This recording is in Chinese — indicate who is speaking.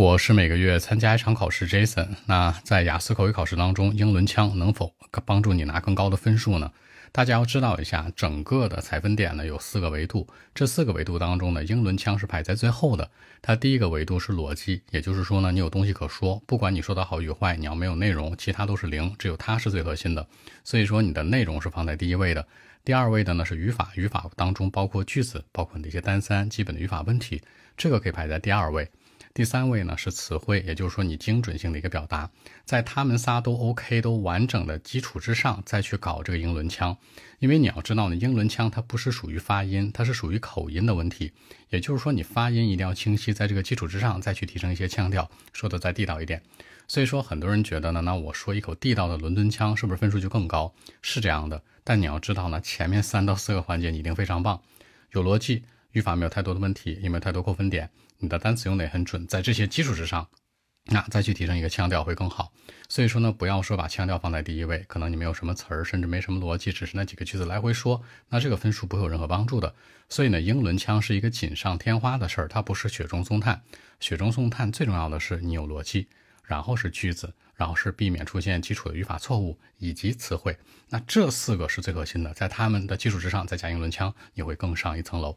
Speaker 1: 我是每个月参加一场考试，Jason。那在雅思口语考试当中，英伦腔能否帮助你拿更高的分数呢？大家要知道一下，整个的采分点呢有四个维度，这四个维度当中呢，英伦腔是排在最后的。它第一个维度是逻辑，也就是说呢，你有东西可说，不管你说的好与坏，你要没有内容，其他都是零，只有它是最核心的。所以说你的内容是放在第一位的。第二位的呢是语法，语法当中包括句子，包括那些单三基本的语法问题，这个可以排在第二位。第三位呢是词汇，也就是说你精准性的一个表达，在他们仨都 OK 都完整的基础之上，再去搞这个英伦腔。因为你要知道呢，英伦腔它不是属于发音，它是属于口音的问题。也就是说，你发音一定要清晰，在这个基础之上再去提升一些腔调，说的再地道一点。所以说，很多人觉得呢，那我说一口地道的伦敦腔，是不是分数就更高？是这样的，但你要知道呢，前面三到四个环节你一定非常棒，有逻辑。语法没有太多的问题，也没有太多扣分点，你的单词用的也很准，在这些基础之上，那再去提升一个腔调会更好。所以说呢，不要说把腔调放在第一位，可能你没有什么词儿，甚至没什么逻辑，只是那几个句子来回说，那这个分数不会有任何帮助的。所以呢，英伦腔是一个锦上添花的事儿，它不是雪中送炭。雪中送炭最重要的是你有逻辑，然后是句子，然后是避免出现基础的语法错误以及词汇。那这四个是最核心的，在他们的基础之上再加英伦腔，你会更上一层楼。